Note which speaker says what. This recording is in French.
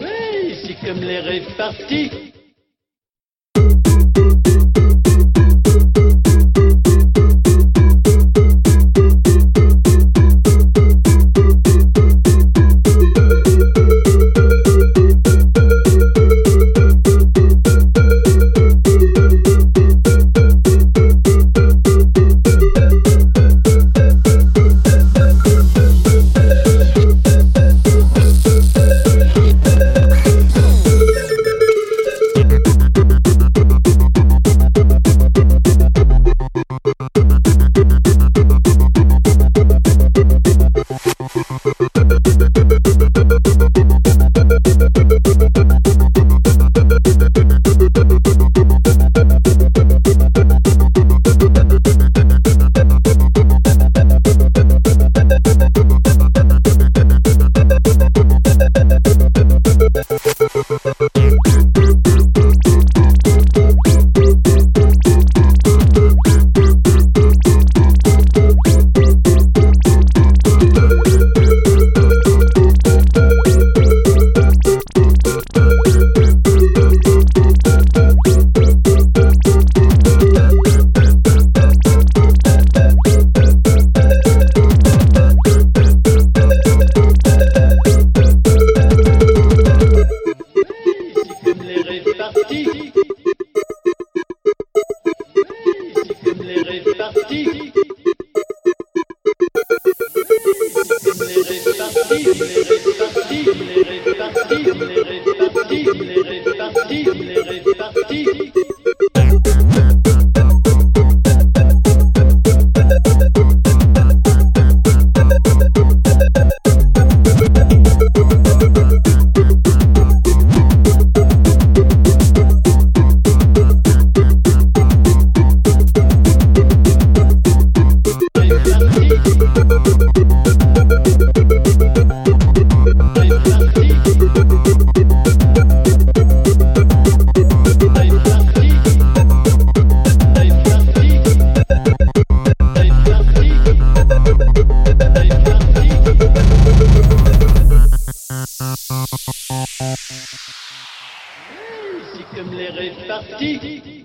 Speaker 1: Oui, c'est comme les répartis. C'est répartis. Comme les répartis. C'est comme les répartis.